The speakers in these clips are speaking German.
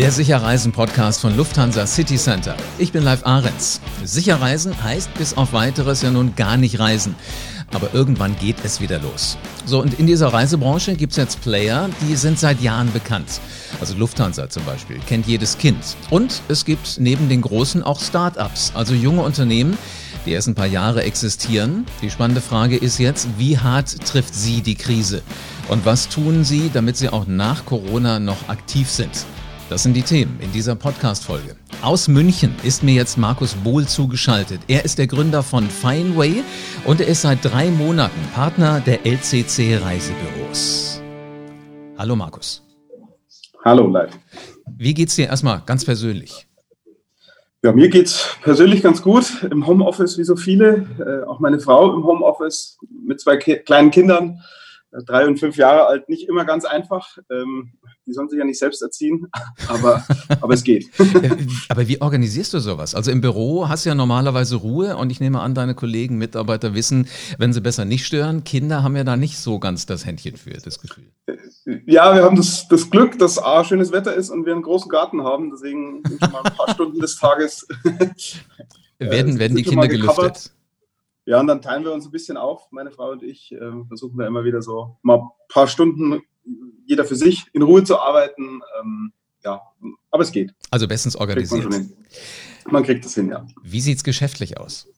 Der Sicherreisen-Podcast von Lufthansa City Center. Ich bin Live Ahrens. Sicherreisen heißt bis auf weiteres ja nun gar nicht reisen. Aber irgendwann geht es wieder los. So, und in dieser Reisebranche gibt es jetzt Player, die sind seit Jahren bekannt. Also Lufthansa zum Beispiel, kennt jedes Kind. Und es gibt neben den Großen auch Start-ups, also junge Unternehmen, die erst ein paar Jahre existieren. Die spannende Frage ist jetzt, wie hart trifft sie die Krise? Und was tun sie, damit sie auch nach Corona noch aktiv sind? Das sind die Themen in dieser Podcast-Folge. Aus München ist mir jetzt Markus Bohl zugeschaltet. Er ist der Gründer von Fineway und er ist seit drei Monaten Partner der LCC Reisebüros. Hallo Markus. Hallo Leif. Wie geht's dir erstmal ganz persönlich? Ja, mir geht's persönlich ganz gut. Im Homeoffice wie so viele. Äh, auch meine Frau im Homeoffice mit zwei Ki kleinen Kindern drei und fünf Jahre alt, nicht immer ganz einfach. Ähm, die sollen sich ja nicht selbst erziehen, aber, aber es geht. aber wie organisierst du sowas? Also im Büro hast du ja normalerweise Ruhe und ich nehme an, deine Kollegen, Mitarbeiter wissen, wenn sie besser nicht stören. Kinder haben ja da nicht so ganz das Händchen für, das Gefühl. Ja, wir haben das, das Glück, dass A, schönes Wetter ist und wir einen großen Garten haben. Deswegen sind schon mal ein paar Stunden des Tages. werden, werden die Kinder gelüftet? Ja, und dann teilen wir uns ein bisschen auf, meine Frau und ich, äh, versuchen da immer wieder so mal ein paar Stunden jeder für sich in Ruhe zu arbeiten. Ähm, ja, aber es geht. Also bestens organisiert. Man, man, kriegt das hin, ja. Wie sieht es geschäftlich aus?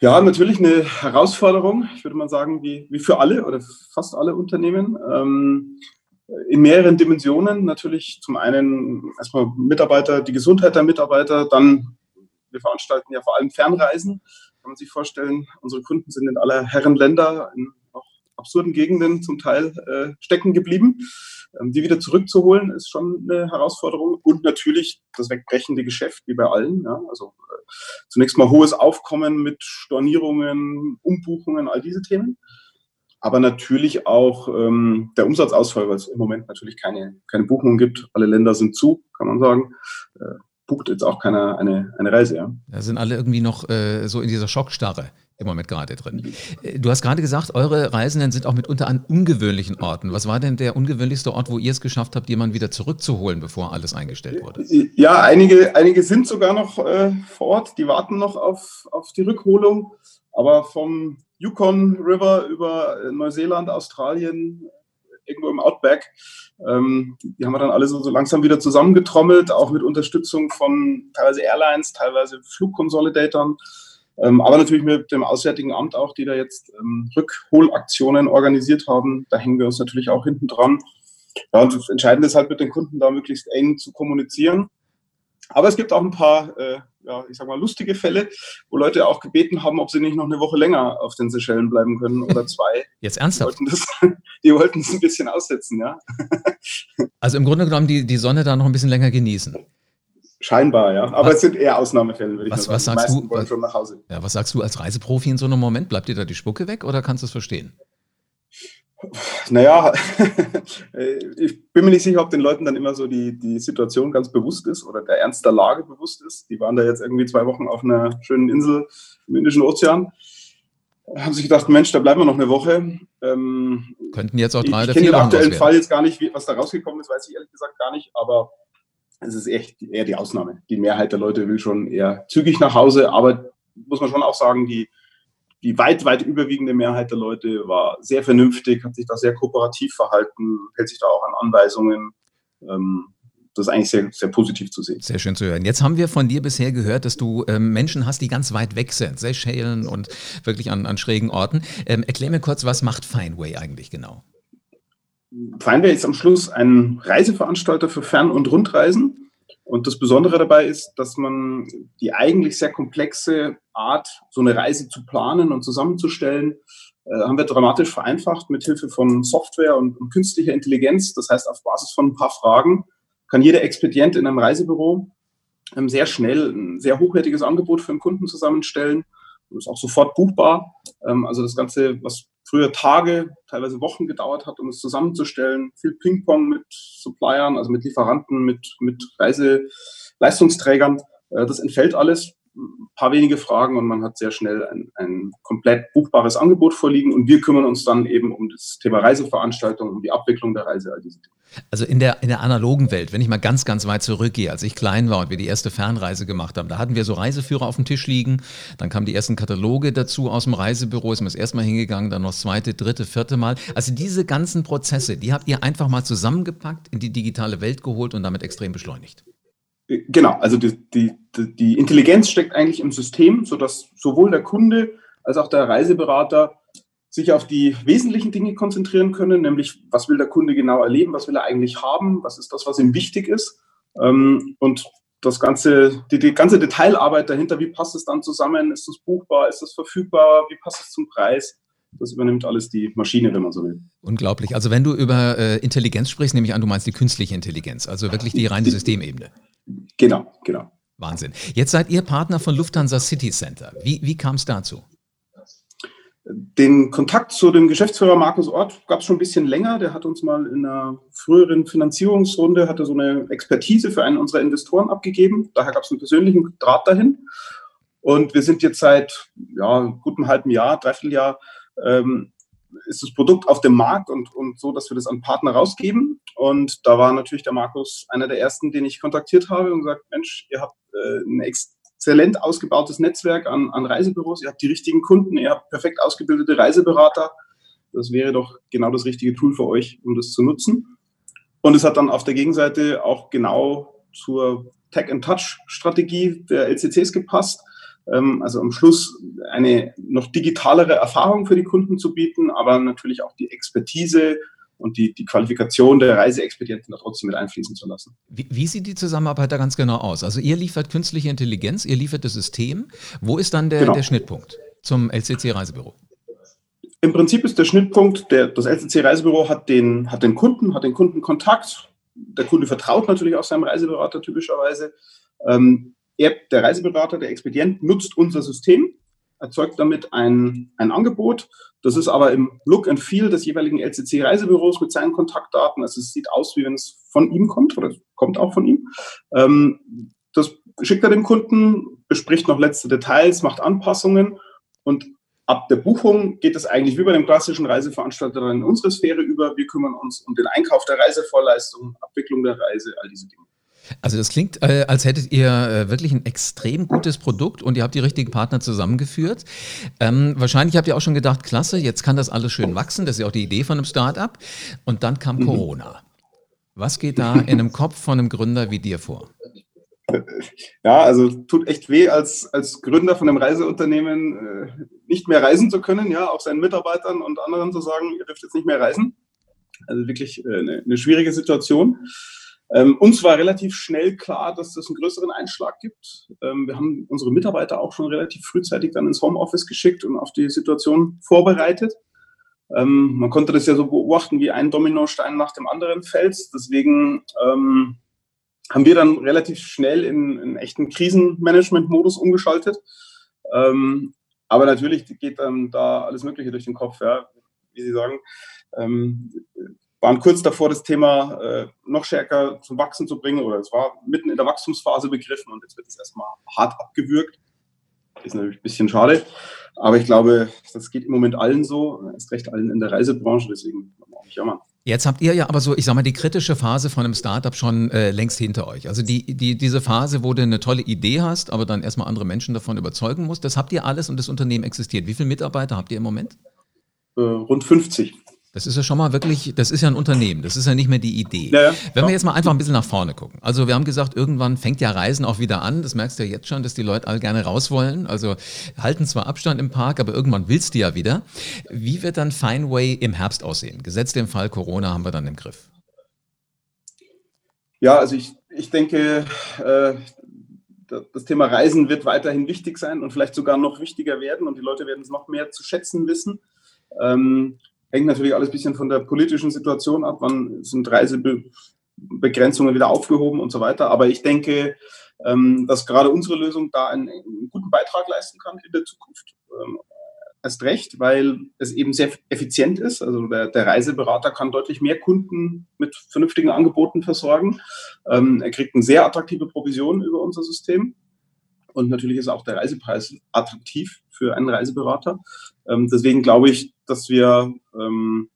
Ja, natürlich eine Herausforderung, ich würde mal sagen, wie, wie für alle oder fast alle Unternehmen. Ähm, in mehreren Dimensionen. Natürlich zum einen erstmal Mitarbeiter, die Gesundheit der Mitarbeiter, dann wir veranstalten ja vor allem Fernreisen kann man sich vorstellen, unsere Kunden sind in aller Herren Länder, in auch absurden Gegenden zum Teil äh, stecken geblieben. Ähm, die wieder zurückzuholen, ist schon eine Herausforderung. Und natürlich das wegbrechende Geschäft, wie bei allen. Ja? Also äh, zunächst mal hohes Aufkommen mit Stornierungen, Umbuchungen, all diese Themen. Aber natürlich auch ähm, der Umsatzausfall, weil es im Moment natürlich keine, keine Buchungen gibt. Alle Länder sind zu, kann man sagen. Äh, bucht jetzt auch keiner eine, eine Reise. Ja. Da sind alle irgendwie noch äh, so in dieser Schockstarre im Moment gerade drin. Äh, du hast gerade gesagt, eure Reisenden sind auch mitunter an ungewöhnlichen Orten. Was war denn der ungewöhnlichste Ort, wo ihr es geschafft habt, jemanden wieder zurückzuholen, bevor alles eingestellt wurde? Ja, einige, einige sind sogar noch äh, vor Ort, die warten noch auf, auf die Rückholung. Aber vom Yukon River über Neuseeland, Australien, irgendwo im Outback. Ähm, die haben wir dann alle so, so langsam wieder zusammengetrommelt, auch mit Unterstützung von teilweise Airlines, teilweise Flugkonsolidatoren. Ähm, aber natürlich mit dem Auswärtigen Amt auch, die da jetzt ähm, Rückholaktionen organisiert haben. Da hängen wir uns natürlich auch hinten dran. Ja, und das Entscheidende ist halt mit den Kunden da möglichst eng zu kommunizieren. Aber es gibt auch ein paar äh, ja, ich sag mal, lustige Fälle, wo Leute auch gebeten haben, ob sie nicht noch eine Woche länger auf den Seychellen bleiben können oder zwei. Jetzt ernsthaft? Die wollten, das, die wollten es ein bisschen aussetzen, ja. Also im Grunde genommen die, die Sonne da noch ein bisschen länger genießen. Scheinbar, ja. Aber was, es sind eher Ausnahmefälle, würde ich was, sagen. Was sagst, du, was, schon nach Hause. Ja, was sagst du als Reiseprofi in so einem Moment? Bleibt dir da die Spucke weg oder kannst du es verstehen? Naja, ich bin mir nicht sicher, ob den Leuten dann immer so die, die Situation ganz bewusst ist oder der Ernst der Lage bewusst ist. Die waren da jetzt irgendwie zwei Wochen auf einer schönen Insel im Indischen Ozean. Haben sich gedacht, Mensch, da bleiben wir noch eine Woche. Ähm, Könnten jetzt auch drei oder vier Ich kenne den aktuellen Fall jetzt gar nicht, was da rausgekommen ist, weiß ich ehrlich gesagt gar nicht. Aber es ist echt eher die Ausnahme. Die Mehrheit der Leute will schon eher zügig nach Hause. Aber muss man schon auch sagen, die die weit, weit überwiegende Mehrheit der Leute war sehr vernünftig, hat sich da sehr kooperativ verhalten, hält sich da auch an Anweisungen. Ähm, das ist eigentlich sehr, sehr positiv zu sehen. Sehr schön zu hören. Jetzt haben wir von dir bisher gehört, dass du ähm, Menschen hast, die ganz weit weg sind, Seychellen und wirklich an, an schrägen Orten. Ähm, erklär mir kurz, was macht Fineway eigentlich genau? Fineway ist am Schluss ein Reiseveranstalter für Fern- und Rundreisen. Und das Besondere dabei ist, dass man die eigentlich sehr komplexe Art, so eine Reise zu planen und zusammenzustellen, äh, haben wir dramatisch vereinfacht mit Hilfe von Software und, und, künstlicher Intelligenz. Das heißt, auf Basis von ein paar Fragen kann jeder Expedient in einem Reisebüro ähm, sehr schnell ein sehr hochwertiges Angebot für einen Kunden zusammenstellen. Und ist auch sofort buchbar. Ähm, also das Ganze, was früher Tage, teilweise Wochen gedauert hat, um es zusammenzustellen. Viel Ping-Pong mit Suppliern, also mit Lieferanten, mit, mit Reiseleistungsträgern. Äh, das entfällt alles. Ein paar wenige Fragen und man hat sehr schnell ein, ein komplett buchbares Angebot vorliegen und wir kümmern uns dann eben um das Thema Reiseveranstaltung, um die Abwicklung der Reise, all diese Dinge. Also in der, in der analogen Welt, wenn ich mal ganz, ganz weit zurückgehe, als ich klein war und wir die erste Fernreise gemacht haben, da hatten wir so Reiseführer auf dem Tisch liegen, dann kamen die ersten Kataloge dazu aus dem Reisebüro, ist man das erste Mal hingegangen, dann noch das zweite, dritte, vierte Mal. Also diese ganzen Prozesse, die habt ihr einfach mal zusammengepackt, in die digitale Welt geholt und damit extrem beschleunigt. Genau, also die, die, die Intelligenz steckt eigentlich im System, sodass sowohl der Kunde als auch der Reiseberater sich auf die wesentlichen Dinge konzentrieren können, nämlich was will der Kunde genau erleben, was will er eigentlich haben, was ist das, was ihm wichtig ist. Ähm, und das ganze, die, die ganze Detailarbeit dahinter, wie passt es dann zusammen, ist das buchbar, ist das verfügbar, wie passt es zum Preis, das übernimmt alles die Maschine, wenn man so will. Unglaublich. Also wenn du über äh, Intelligenz sprichst, nehme ich an, du meinst die künstliche Intelligenz, also wirklich die reine Systemebene. Genau, genau. Wahnsinn. Jetzt seid ihr Partner von Lufthansa City Center. Wie, wie kam es dazu? Den Kontakt zu dem Geschäftsführer Markus Ort gab es schon ein bisschen länger. Der hat uns mal in einer früheren Finanzierungsrunde hatte so eine Expertise für einen unserer Investoren abgegeben. Daher gab es einen persönlichen Draht dahin. Und wir sind jetzt seit ja, gutem halben Jahr, dreiviertel Jahr, ähm, ist das Produkt auf dem Markt und, und so, dass wir das an Partner rausgeben. Und da war natürlich der Markus einer der ersten, den ich kontaktiert habe und gesagt, Mensch, ihr habt äh, ein Ex exzellent ausgebautes Netzwerk an, an Reisebüros, ihr habt die richtigen Kunden, ihr habt perfekt ausgebildete Reiseberater. Das wäre doch genau das richtige Tool für euch, um das zu nutzen. Und es hat dann auf der Gegenseite auch genau zur Tech-and-Touch-Strategie der LCCs gepasst. Ähm, also am Schluss eine noch digitalere Erfahrung für die Kunden zu bieten, aber natürlich auch die Expertise und die, die Qualifikation der Reiseexpedienten da trotzdem mit einfließen zu lassen. Wie, wie, sieht die Zusammenarbeit da ganz genau aus? Also ihr liefert künstliche Intelligenz, ihr liefert das System. Wo ist dann der, genau. der Schnittpunkt zum LCC-Reisebüro? Im Prinzip ist der Schnittpunkt, der, das LCC-Reisebüro hat den, hat den Kunden, hat den Kundenkontakt. Der Kunde vertraut natürlich auch seinem Reiseberater typischerweise. Ähm, er, der Reiseberater, der Expedient, nutzt unser System erzeugt damit ein, ein Angebot. Das ist aber im Look and Feel des jeweiligen LCC-Reisebüros mit seinen Kontaktdaten. Also es sieht aus, wie wenn es von ihm kommt oder kommt auch von ihm. Ähm, das schickt er dem Kunden, bespricht noch letzte Details, macht Anpassungen und ab der Buchung geht es eigentlich wie bei dem klassischen Reiseveranstalter in unsere Sphäre über. Wir kümmern uns um den Einkauf der Reisevorleistung, Abwicklung der Reise, all diese Dinge. Also das klingt, äh, als hättet ihr äh, wirklich ein extrem gutes Produkt und ihr habt die richtigen Partner zusammengeführt. Ähm, wahrscheinlich habt ihr auch schon gedacht, klasse, jetzt kann das alles schön wachsen. Das ist ja auch die Idee von einem Startup. Und dann kam mhm. Corona. Was geht da in einem Kopf von einem Gründer wie dir vor? Ja, also tut echt weh, als, als Gründer von einem Reiseunternehmen äh, nicht mehr reisen zu können, ja, auch seinen Mitarbeitern und anderen zu sagen, ihr dürft jetzt nicht mehr reisen. Also wirklich äh, eine, eine schwierige Situation. Ähm, uns war relativ schnell klar, dass es einen größeren Einschlag gibt. Ähm, wir haben unsere Mitarbeiter auch schon relativ frühzeitig dann ins Homeoffice geschickt und auf die Situation vorbereitet. Ähm, man konnte das ja so beobachten, wie ein Dominostein nach dem anderen fällt. Deswegen ähm, haben wir dann relativ schnell in, in echten Krisenmanagement-Modus umgeschaltet. Ähm, aber natürlich geht dann da alles Mögliche durch den Kopf, ja, wie Sie sagen. Waren kurz davor, das Thema äh, noch stärker zum Wachsen zu bringen oder es war mitten in der Wachstumsphase begriffen und jetzt wird es erstmal hart abgewürgt. Ist natürlich ein bisschen schade, aber ich glaube, das geht im Moment allen so, erst recht allen in der Reisebranche, deswegen auch nicht jammern. Jetzt habt ihr ja aber so, ich sag mal, die kritische Phase von einem Startup schon äh, längst hinter euch. Also die, die, diese Phase, wo du eine tolle Idee hast, aber dann erstmal andere Menschen davon überzeugen musst, das habt ihr alles und das Unternehmen existiert. Wie viele Mitarbeiter habt ihr im Moment? Äh, rund 50. Das ist ja schon mal wirklich, das ist ja ein Unternehmen, das ist ja nicht mehr die Idee. Ja, ja. Wenn wir jetzt mal einfach ein bisschen nach vorne gucken. Also wir haben gesagt, irgendwann fängt ja Reisen auch wieder an. Das merkst du ja jetzt schon, dass die Leute alle gerne raus wollen. Also halten zwar Abstand im Park, aber irgendwann willst du ja wieder. Wie wird dann Fineway im Herbst aussehen? Gesetzt im Fall Corona haben wir dann im Griff. Ja, also ich, ich denke, äh, das Thema Reisen wird weiterhin wichtig sein und vielleicht sogar noch wichtiger werden und die Leute werden es noch mehr zu schätzen wissen. Ähm, hängt natürlich alles ein bisschen von der politischen Situation ab, wann sind Reisebegrenzungen wieder aufgehoben und so weiter. Aber ich denke, ähm, dass gerade unsere Lösung da einen, einen, guten Beitrag leisten kann in der Zukunft. Ähm, erst recht, weil es eben sehr effizient ist. Also der, der Reiseberater kann deutlich mehr Kunden mit vernünftigen Angeboten versorgen. Ähm, er kriegt eine sehr attraktive Provision über unser System. Und natürlich ist auch der Reisepreis attraktiv für einen Reiseberater. Deswegen glaube ich, dass wir ähm,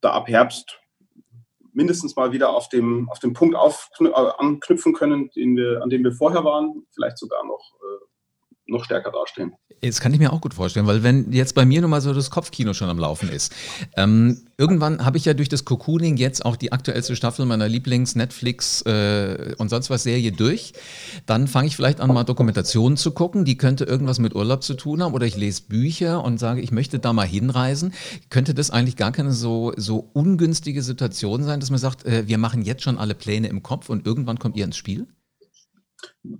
da ab Herbst mindestens mal wieder auf dem, auf dem Punkt auf, äh, anknüpfen können, den wir, an dem wir vorher waren, vielleicht sogar noch, äh, noch stärker dastehen. Das kann ich mir auch gut vorstellen, weil wenn jetzt bei mir nun mal so das Kopfkino schon am Laufen ist. Ähm, irgendwann habe ich ja durch das Cocooning jetzt auch die aktuellste Staffel meiner Lieblings-Netflix äh, und sonst was Serie durch. Dann fange ich vielleicht an, mal Dokumentationen zu gucken. Die könnte irgendwas mit Urlaub zu tun haben. Oder ich lese Bücher und sage, ich möchte da mal hinreisen. Könnte das eigentlich gar keine so, so ungünstige Situation sein, dass man sagt, äh, wir machen jetzt schon alle Pläne im Kopf und irgendwann kommt ihr ins Spiel?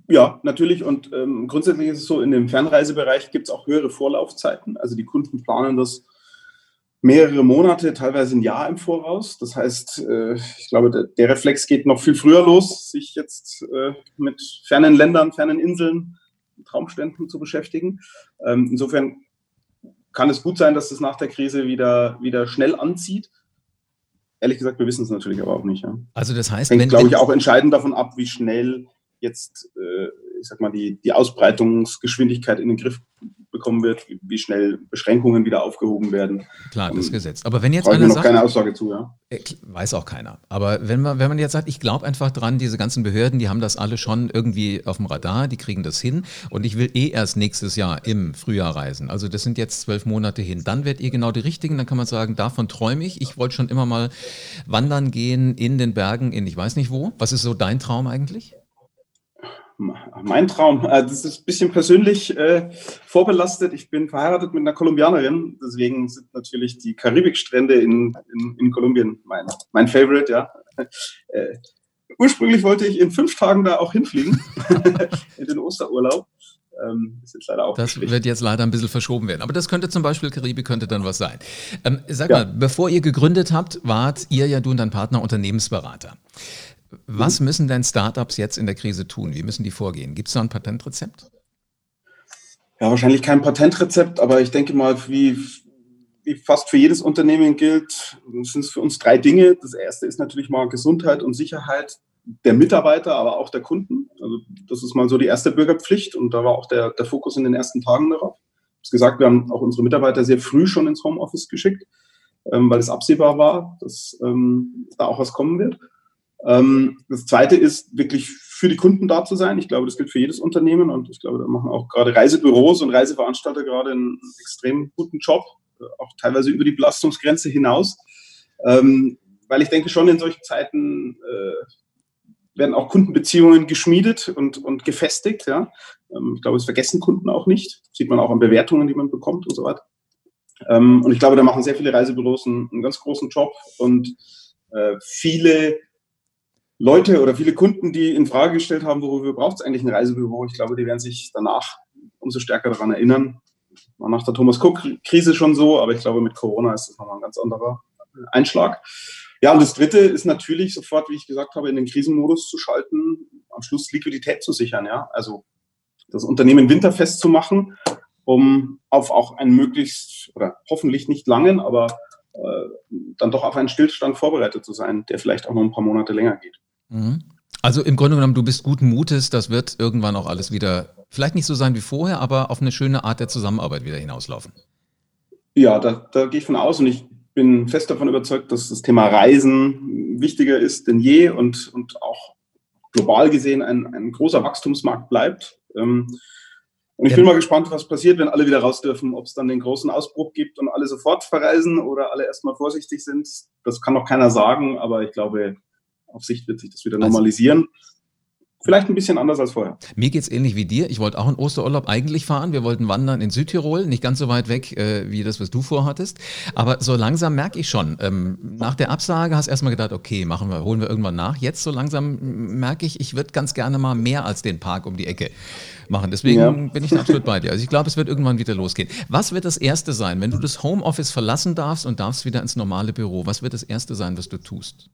Ja, natürlich. Und ähm, grundsätzlich ist es so, in dem Fernreisebereich gibt es auch höhere Vorlaufzeiten. Also die Kunden planen das mehrere Monate, teilweise ein Jahr im Voraus. Das heißt, äh, ich glaube, der, der, Reflex geht noch viel früher los, sich jetzt äh, mit fernen Ländern, fernen Inseln, Traumständen zu beschäftigen. Ähm, insofern kann es gut sein, dass es nach der Krise wieder, wieder schnell anzieht. Ehrlich gesagt, wir wissen es natürlich aber auch nicht. Ja. Also das heißt, hängt, glaube ich, auch entscheidend davon ab, wie schnell jetzt, äh, ich sag mal, die, die Ausbreitungsgeschwindigkeit in den Griff bekommen wird, wie schnell Beschränkungen wieder aufgehoben werden. Klar, das ähm, Gesetz. Aber wenn jetzt einer noch sagt, keine Aussage zu, ja. Äh, weiß auch keiner. Aber wenn man, wenn man jetzt sagt, ich glaube einfach dran, diese ganzen Behörden, die haben das alle schon irgendwie auf dem Radar, die kriegen das hin und ich will eh erst nächstes Jahr im Frühjahr reisen. Also das sind jetzt zwölf Monate hin. Dann werdet ihr genau die Richtigen, dann kann man sagen, davon träume ich. Ich wollte schon immer mal wandern gehen in den Bergen, in ich weiß nicht wo. Was ist so dein Traum eigentlich? Mein Traum, äh, das ist ein bisschen persönlich äh, vorbelastet. Ich bin verheiratet mit einer Kolumbianerin, deswegen sind natürlich die Karibikstrände in, in, in Kolumbien mein, mein Favorite, ja. Äh, ursprünglich wollte ich in fünf Tagen da auch hinfliegen, in den Osterurlaub. Ähm, das wird jetzt leider ein bisschen verschoben werden. Aber das könnte zum Beispiel Karibik könnte dann was sein. Ähm, sag ja. mal, bevor ihr gegründet habt, wart ihr ja du und dein Partner Unternehmensberater. Was müssen denn Startups jetzt in der Krise tun? Wie müssen die vorgehen? Gibt es da ein Patentrezept? Ja, wahrscheinlich kein Patentrezept, aber ich denke mal, wie, wie fast für jedes Unternehmen gilt, sind es für uns drei Dinge. Das erste ist natürlich mal Gesundheit und Sicherheit der Mitarbeiter, aber auch der Kunden. Also das ist mal so die erste Bürgerpflicht und da war auch der, der Fokus in den ersten Tagen darauf. Ich habe gesagt, wir haben auch unsere Mitarbeiter sehr früh schon ins Homeoffice geschickt, ähm, weil es absehbar war, dass ähm, da auch was kommen wird. Ähm, das zweite ist wirklich für die Kunden da zu sein. Ich glaube, das gilt für jedes Unternehmen und ich glaube, da machen auch gerade Reisebüros und Reiseveranstalter gerade einen extrem guten Job, äh, auch teilweise über die Belastungsgrenze hinaus. Ähm, weil ich denke schon in solchen Zeiten äh, werden auch Kundenbeziehungen geschmiedet und, und gefestigt. Ja? Ähm, ich glaube, es vergessen Kunden auch nicht. Das sieht man auch an Bewertungen, die man bekommt und so weiter. Und ich glaube, da machen sehr viele Reisebüros einen, einen ganz großen Job und äh, viele Leute oder viele Kunden, die in Frage gestellt haben, worüber braucht es eigentlich ein Reisebüro? Ich glaube, die werden sich danach umso stärker daran erinnern. War nach der Thomas Cook-Krise schon so, aber ich glaube, mit Corona ist das nochmal ein ganz anderer Einschlag. Ja, und das Dritte ist natürlich sofort, wie ich gesagt habe, in den Krisenmodus zu schalten, am Schluss Liquidität zu sichern. Ja, also das Unternehmen winterfest zu machen, um auf auch einen möglichst oder hoffentlich nicht langen, aber äh, dann doch auf einen Stillstand vorbereitet zu sein, der vielleicht auch noch ein paar Monate länger geht. Mhm. Also im Grunde genommen, du bist guten Mutes, das wird irgendwann auch alles wieder, vielleicht nicht so sein wie vorher, aber auf eine schöne Art der Zusammenarbeit wieder hinauslaufen. Ja, da, da gehe ich von aus und ich bin fest davon überzeugt, dass das Thema Reisen wichtiger ist denn je und, und auch global gesehen ein, ein großer Wachstumsmarkt bleibt. Ähm, und ich bin mal gespannt, was passiert, wenn alle wieder raus dürfen, ob es dann den großen Ausbruch gibt und alle sofort verreisen oder alle erstmal vorsichtig sind. Das kann noch keiner sagen, aber ich glaube, auf Sicht wird sich das wieder also normalisieren. Also, Vielleicht ein bisschen anders als vorher. Mir geht es ähnlich wie dir. Ich wollte auch in Osterurlaub eigentlich fahren. Wir wollten wandern in Südtirol, nicht ganz so weit weg äh, wie das, was du vorhattest. Aber so langsam merke ich schon, ähm, nach der Absage hast du erstmal gedacht, okay, machen wir, holen wir irgendwann nach. Jetzt so langsam merke ich, ich würde ganz gerne mal mehr als den Park um die Ecke machen. Deswegen ja. bin ich absolut bei dir. Also ich glaube, es wird irgendwann wieder losgehen. Was wird das Erste sein, wenn du das Homeoffice verlassen darfst und darfst wieder ins normale Büro? Was wird das Erste sein, was du tust?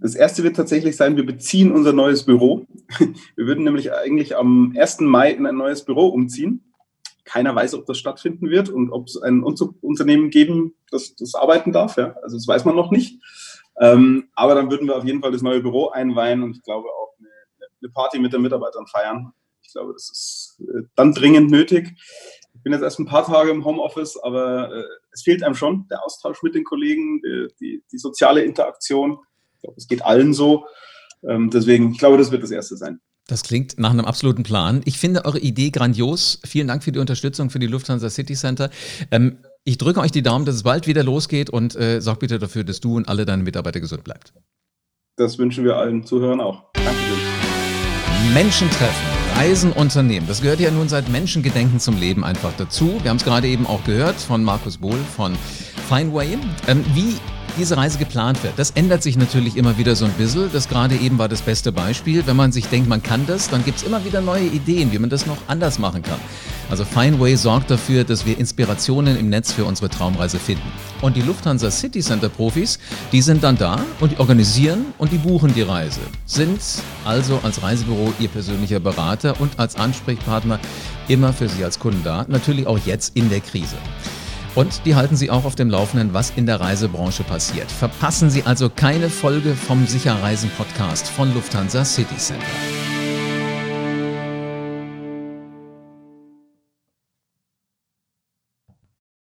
Das erste wird tatsächlich sein, wir beziehen unser neues Büro. Wir würden nämlich eigentlich am 1. Mai in ein neues Büro umziehen. Keiner weiß, ob das stattfinden wird und ob es ein Unternehmen geben, das, das arbeiten darf. Ja? Also das weiß man noch nicht. Ähm, aber dann würden wir auf jeden Fall das neue Büro einweihen und ich glaube auch eine, eine Party mit den Mitarbeitern feiern. Ich glaube, das ist äh, dann dringend nötig bin jetzt erst ein paar Tage im Homeoffice, aber äh, es fehlt einem schon der Austausch mit den Kollegen, die, die, die soziale Interaktion. Ich glaube, es geht allen so. Ähm, deswegen, ich glaube, das wird das Erste sein. Das klingt nach einem absoluten Plan. Ich finde eure Idee grandios. Vielen Dank für die Unterstützung für die Lufthansa City Center. Ähm, ich drücke euch die Daumen, dass es bald wieder losgeht und äh, sorg bitte dafür, dass du und alle deine Mitarbeiter gesund bleibt. Das wünschen wir allen Zuhörern auch. Dankeschön. Menschen treffen. Reisen unternehmen. Das gehört ja nun seit Menschengedenken zum Leben einfach dazu. Wir haben es gerade eben auch gehört von Markus Bohl von Fineway. Ähm, wie diese Reise geplant wird. Das ändert sich natürlich immer wieder so ein bisschen. Das gerade eben war das beste Beispiel. Wenn man sich denkt, man kann das, dann gibt es immer wieder neue Ideen, wie man das noch anders machen kann. Also Fineway sorgt dafür, dass wir Inspirationen im Netz für unsere Traumreise finden. Und die Lufthansa City Center Profis, die sind dann da und die organisieren und die buchen die Reise. Sind also als Reisebüro Ihr persönlicher Berater und als Ansprechpartner immer für Sie als Kunden da. Natürlich auch jetzt in der Krise. Und die halten Sie auch auf dem Laufenden, was in der Reisebranche passiert. Verpassen Sie also keine Folge vom Sicherreisen Podcast von Lufthansa City Center.